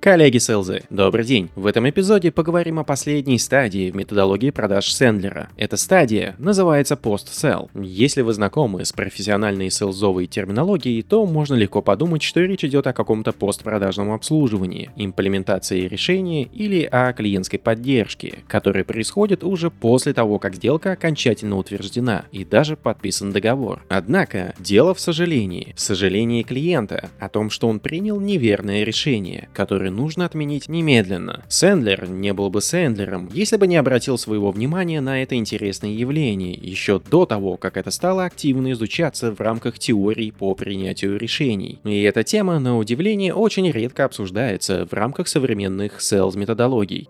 Коллеги селзы, добрый день! В этом эпизоде поговорим о последней стадии в методологии продаж Сэндлера. Эта стадия называется пост-селл. Если вы знакомы с профессиональной селзовой терминологией, то можно легко подумать, что речь идет о каком-то постпродажном обслуживании, имплементации решения или о клиентской поддержке, которая происходит уже после того, как сделка окончательно утверждена и даже подписан договор. Однако, дело в сожалении, в сожалении клиента о том, что он принял неверное решение, которое который нужно отменить немедленно. Сэндлер не был бы Сэндлером, если бы не обратил своего внимания на это интересное явление еще до того, как это стало активно изучаться в рамках теорий по принятию решений. И эта тема, на удивление, очень редко обсуждается в рамках современных sales методологий.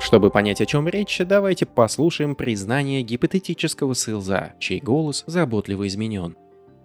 Чтобы понять, о чем речь, давайте послушаем признание гипотетического селза, чей голос заботливо изменен.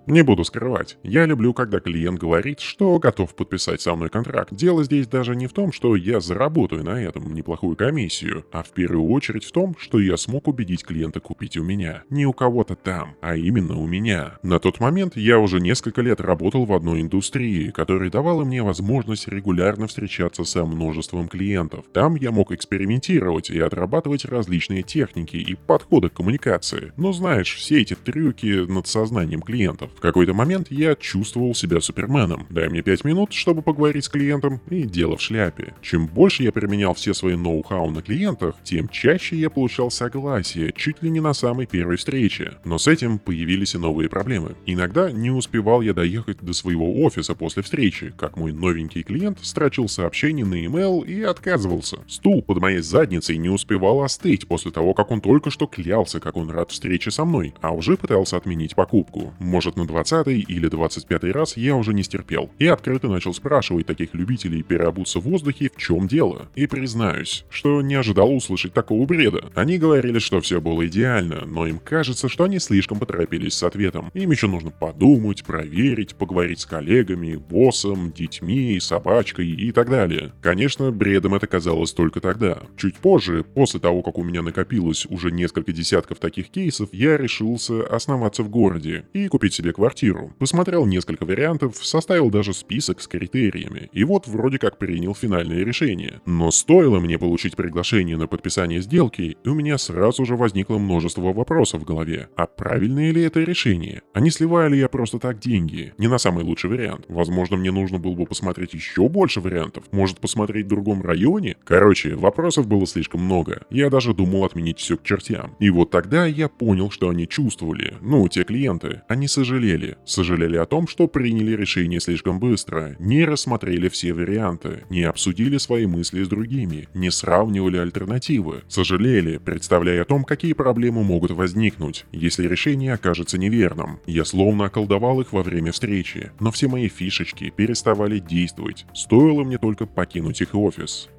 Не буду скрывать, я люблю, когда клиент говорит, что готов подписать со мной контракт. Дело здесь даже не в том, что я заработаю на этом неплохую комиссию, а в первую очередь в том, что я смог убедить клиента купить у меня. Не у кого-то там, а именно у меня. На тот момент я уже несколько лет работал в одной индустрии, которая давала мне возможность регулярно встречаться со множеством клиентов. Там я мог экспериментировать и отрабатывать различные техники и подходы к коммуникации. Но знаешь, все эти трюки над сознанием клиентов, в какой-то момент я чувствовал себя суперменом. Дай мне 5 минут, чтобы поговорить с клиентом, и дело в шляпе. Чем больше я применял все свои ноу-хау на клиентах, тем чаще я получал согласие, чуть ли не на самой первой встрече. Но с этим появились и новые проблемы. Иногда не успевал я доехать до своего офиса после встречи, как мой новенький клиент строчил сообщение на email и отказывался. Стул под моей задницей не успевал остыть после того, как он только что клялся, как он рад встрече со мной, а уже пытался отменить покупку. Может, на 20 или 25 раз я уже не стерпел и открыто начал спрашивать таких любителей переобуться в воздухе, в чем дело. И признаюсь, что не ожидал услышать такого бреда. Они говорили, что все было идеально, но им кажется, что они слишком поторопились с ответом. Им еще нужно подумать, проверить, поговорить с коллегами, боссом, детьми, собачкой и так далее. Конечно, бредом это казалось только тогда. Чуть позже, после того, как у меня накопилось уже несколько десятков таких кейсов, я решился основаться в городе и купить себе квартиру. Посмотрел несколько вариантов, составил даже список с критериями, и вот вроде как принял финальное решение. Но стоило мне получить приглашение на подписание сделки, и у меня сразу же возникло множество вопросов в голове. А правильное ли это решение? А не сливаю ли я просто так деньги? Не на самый лучший вариант. Возможно, мне нужно было бы посмотреть еще больше вариантов. Может, посмотреть в другом районе? Короче, вопросов было слишком много. Я даже думал отменить все к чертям. И вот тогда я понял, что они чувствовали. Ну, те клиенты. Они сожалели сожалели. Сожалели о том, что приняли решение слишком быстро, не рассмотрели все варианты, не обсудили свои мысли с другими, не сравнивали альтернативы. Сожалели, представляя о том, какие проблемы могут возникнуть, если решение окажется неверным. Я словно околдовал их во время встречи, но все мои фишечки переставали действовать, стоило мне только покинуть их офис.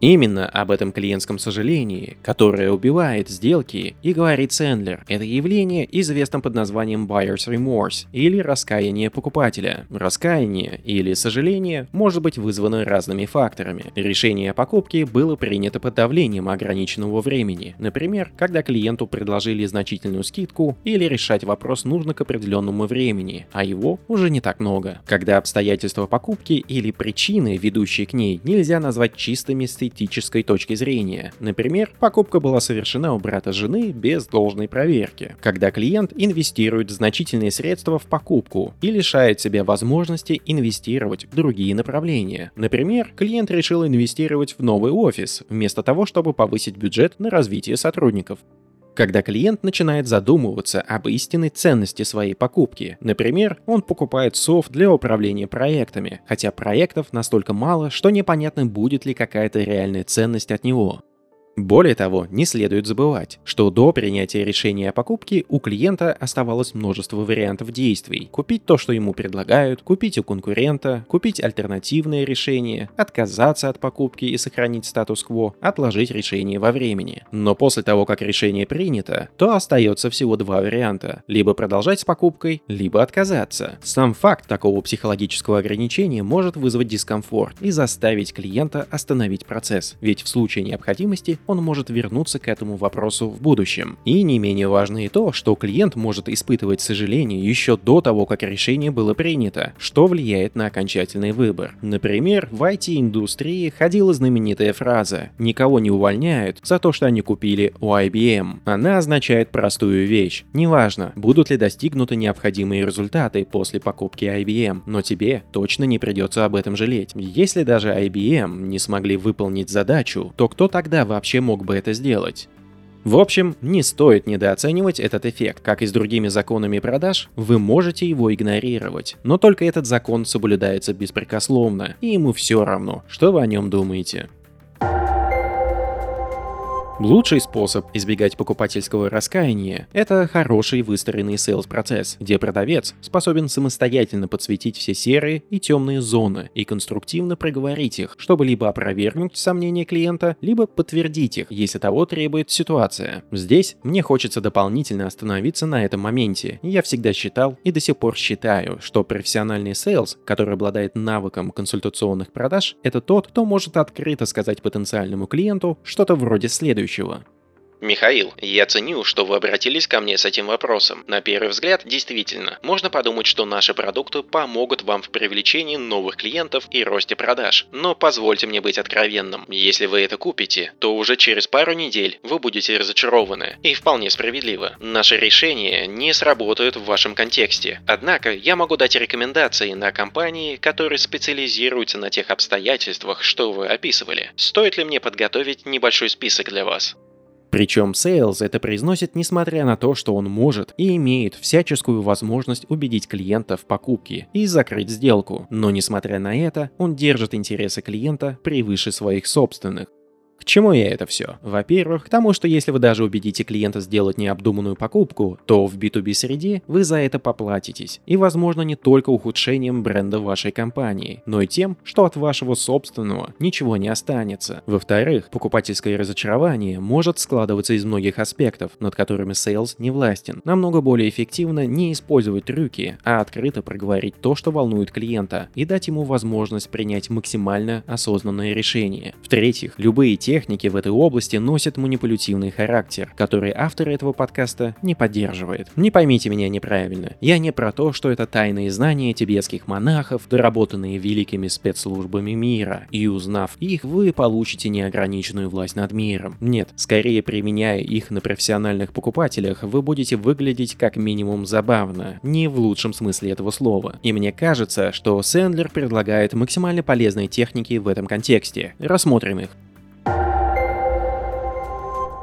Именно об этом клиентском сожалении, которое убивает сделки, и говорит Сэндлер. Это явление известно под названием Buyer's Remorse или раскаяние покупателя. Раскаяние или сожаление может быть вызвано разными факторами. Решение о покупке было принято под давлением ограниченного времени. Например, когда клиенту предложили значительную скидку или решать вопрос нужно к определенному времени, а его уже не так много. Когда обстоятельства покупки или причины, ведущие к ней, нельзя назвать чистыми с эстетической точки зрения. Например, покупка была совершена у брата жены без должной проверки, когда клиент инвестирует значительные средства в покупку и лишает себя возможности инвестировать в другие направления. Например, клиент решил инвестировать в новый офис, вместо того, чтобы повысить бюджет на развитие сотрудников когда клиент начинает задумываться об истинной ценности своей покупки. Например, он покупает софт для управления проектами, хотя проектов настолько мало, что непонятно будет ли какая-то реальная ценность от него. Более того, не следует забывать, что до принятия решения о покупке у клиента оставалось множество вариантов действий. Купить то, что ему предлагают, купить у конкурента, купить альтернативное решение, отказаться от покупки и сохранить статус-кво, отложить решение во времени. Но после того, как решение принято, то остается всего два варианта. Либо продолжать с покупкой, либо отказаться. Сам факт такого психологического ограничения может вызвать дискомфорт и заставить клиента остановить процесс. Ведь в случае необходимости он может вернуться к этому вопросу в будущем. И не менее важно и то, что клиент может испытывать сожаление еще до того, как решение было принято, что влияет на окончательный выбор. Например, в IT-индустрии ходила знаменитая фраза «Никого не увольняют за то, что они купили у IBM». Она означает простую вещь. Неважно, будут ли достигнуты необходимые результаты после покупки IBM, но тебе точно не придется об этом жалеть. Если даже IBM не смогли выполнить задачу, то кто тогда вообще мог бы это сделать? В общем, не стоит недооценивать этот эффект. Как и с другими законами продаж, вы можете его игнорировать. Но только этот закон соблюдается беспрекословно, и ему все равно, что вы о нем думаете. Лучший способ избегать покупательского раскаяния – это хороший выстроенный sales процесс, где продавец способен самостоятельно подсветить все серые и темные зоны и конструктивно проговорить их, чтобы либо опровергнуть сомнения клиента, либо подтвердить их, если того требует ситуация. Здесь мне хочется дополнительно остановиться на этом моменте. Я всегда считал и до сих пор считаю, что профессиональный sales, который обладает навыком консультационных продаж, это тот, кто может открыто сказать потенциальному клиенту что-то вроде следующего следующего. Михаил, я ценю, что вы обратились ко мне с этим вопросом. На первый взгляд, действительно, можно подумать, что наши продукты помогут вам в привлечении новых клиентов и росте продаж. Но позвольте мне быть откровенным. Если вы это купите, то уже через пару недель вы будете разочарованы. И вполне справедливо. Наши решения не сработают в вашем контексте. Однако, я могу дать рекомендации на компании, которые специализируются на тех обстоятельствах, что вы описывали. Стоит ли мне подготовить небольшой список для вас? Причем Sales это произносит несмотря на то, что он может и имеет всяческую возможность убедить клиента в покупке и закрыть сделку. Но несмотря на это, он держит интересы клиента превыше своих собственных. Чему я это все? Во-первых, к тому, что если вы даже убедите клиента сделать необдуманную покупку, то в B2B среде вы за это поплатитесь. И возможно не только ухудшением бренда вашей компании, но и тем, что от вашего собственного ничего не останется. Во-вторых, покупательское разочарование может складываться из многих аспектов, над которыми Sales не властен. Намного более эффективно не использовать трюки, а открыто проговорить то, что волнует клиента, и дать ему возможность принять максимально осознанное решение. В-третьих, любые техники в этой области носят манипулятивный характер, который автор этого подкаста не поддерживает. Не поймите меня неправильно. Я не про то, что это тайные знания тибетских монахов, доработанные великими спецслужбами мира, и узнав их, вы получите неограниченную власть над миром. Нет, скорее применяя их на профессиональных покупателях, вы будете выглядеть как минимум забавно, не в лучшем смысле этого слова. И мне кажется, что Сэндлер предлагает максимально полезные техники в этом контексте. Рассмотрим их.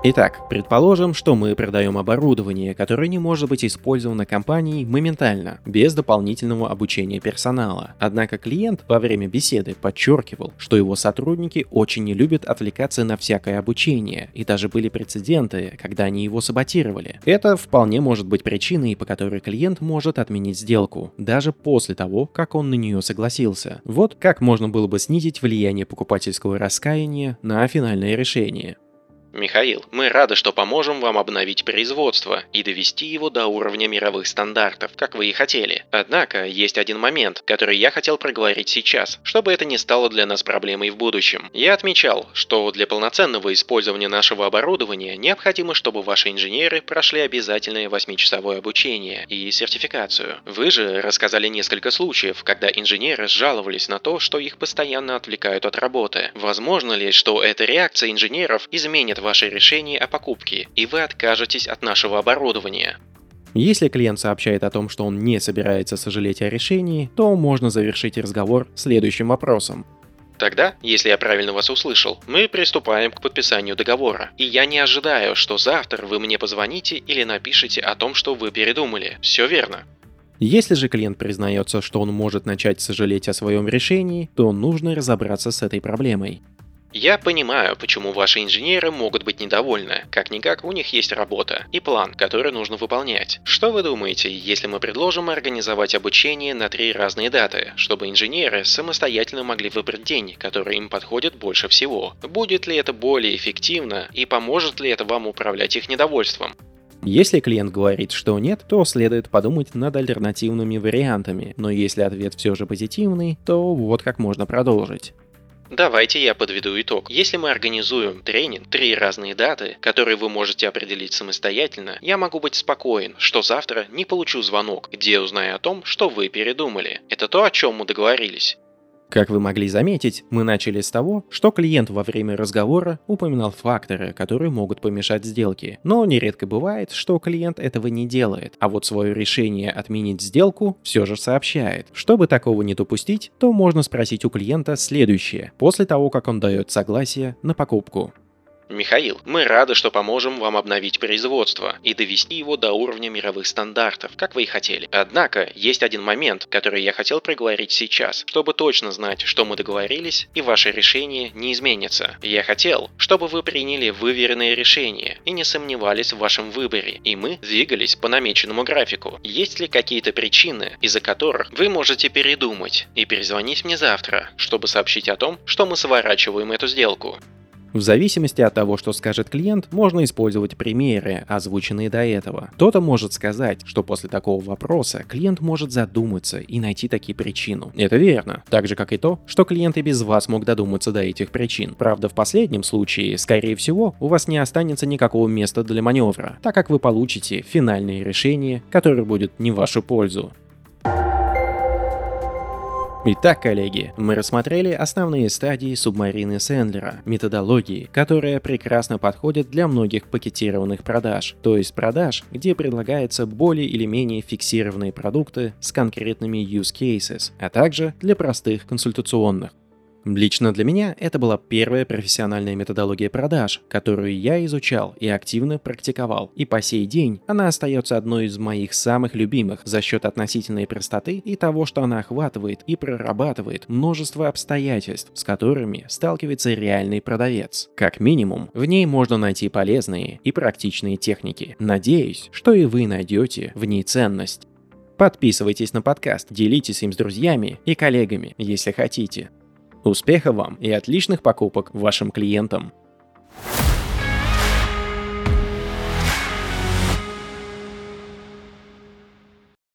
Итак, предположим, что мы продаем оборудование, которое не может быть использовано компанией моментально, без дополнительного обучения персонала. Однако клиент во время беседы подчеркивал, что его сотрудники очень не любят отвлекаться на всякое обучение, и даже были прецеденты, когда они его саботировали. Это вполне может быть причиной, по которой клиент может отменить сделку, даже после того, как он на нее согласился. Вот как можно было бы снизить влияние покупательского раскаяния на финальное решение. Михаил, мы рады, что поможем вам обновить производство и довести его до уровня мировых стандартов, как вы и хотели. Однако, есть один момент, который я хотел проговорить сейчас, чтобы это не стало для нас проблемой в будущем. Я отмечал, что для полноценного использования нашего оборудования необходимо, чтобы ваши инженеры прошли обязательное 8-часовое обучение и сертификацию. Вы же рассказали несколько случаев, когда инженеры жаловались на то, что их постоянно отвлекают от работы. Возможно ли, что эта реакция инженеров изменит ваше решение о покупке, и вы откажетесь от нашего оборудования. Если клиент сообщает о том, что он не собирается сожалеть о решении, то можно завершить разговор следующим вопросом. Тогда, если я правильно вас услышал, мы приступаем к подписанию договора. И я не ожидаю, что завтра вы мне позвоните или напишите о том, что вы передумали. Все верно. Если же клиент признается, что он может начать сожалеть о своем решении, то нужно разобраться с этой проблемой. Я понимаю, почему ваши инженеры могут быть недовольны. Как-никак у них есть работа и план, который нужно выполнять. Что вы думаете, если мы предложим организовать обучение на три разные даты, чтобы инженеры самостоятельно могли выбрать день, который им подходит больше всего? Будет ли это более эффективно и поможет ли это вам управлять их недовольством? Если клиент говорит, что нет, то следует подумать над альтернативными вариантами, но если ответ все же позитивный, то вот как можно продолжить. Давайте я подведу итог. Если мы организуем тренинг, три разные даты, которые вы можете определить самостоятельно, я могу быть спокоен, что завтра не получу звонок, где узнаю о том, что вы передумали. Это то, о чем мы договорились. Как вы могли заметить, мы начали с того, что клиент во время разговора упоминал факторы, которые могут помешать сделке. Но нередко бывает, что клиент этого не делает, а вот свое решение отменить сделку все же сообщает. Чтобы такого не допустить, то можно спросить у клиента следующее, после того, как он дает согласие на покупку. Михаил, мы рады, что поможем вам обновить производство и довести его до уровня мировых стандартов, как вы и хотели. Однако, есть один момент, который я хотел проговорить сейчас, чтобы точно знать, что мы договорились и ваше решение не изменится. Я хотел, чтобы вы приняли выверенное решение и не сомневались в вашем выборе, и мы двигались по намеченному графику. Есть ли какие-то причины, из-за которых вы можете передумать и перезвонить мне завтра, чтобы сообщить о том, что мы сворачиваем эту сделку? В зависимости от того, что скажет клиент, можно использовать примеры, озвученные до этого. Кто-то может сказать, что после такого вопроса клиент может задуматься и найти таки причину. Это верно. Так же, как и то, что клиент и без вас мог додуматься до этих причин. Правда, в последнем случае, скорее всего, у вас не останется никакого места для маневра, так как вы получите финальное решение, которое будет не в вашу пользу. Итак, коллеги, мы рассмотрели основные стадии субмарины Сэндлера, методологии, которая прекрасно подходит для многих пакетированных продаж, то есть продаж, где предлагаются более или менее фиксированные продукты с конкретными use cases, а также для простых консультационных. Лично для меня это была первая профессиональная методология продаж, которую я изучал и активно практиковал. И по сей день она остается одной из моих самых любимых за счет относительной простоты и того, что она охватывает и прорабатывает множество обстоятельств, с которыми сталкивается реальный продавец. Как минимум, в ней можно найти полезные и практичные техники. Надеюсь, что и вы найдете в ней ценность. Подписывайтесь на подкаст, делитесь им с друзьями и коллегами, если хотите. Успехов вам и отличных покупок вашим клиентам!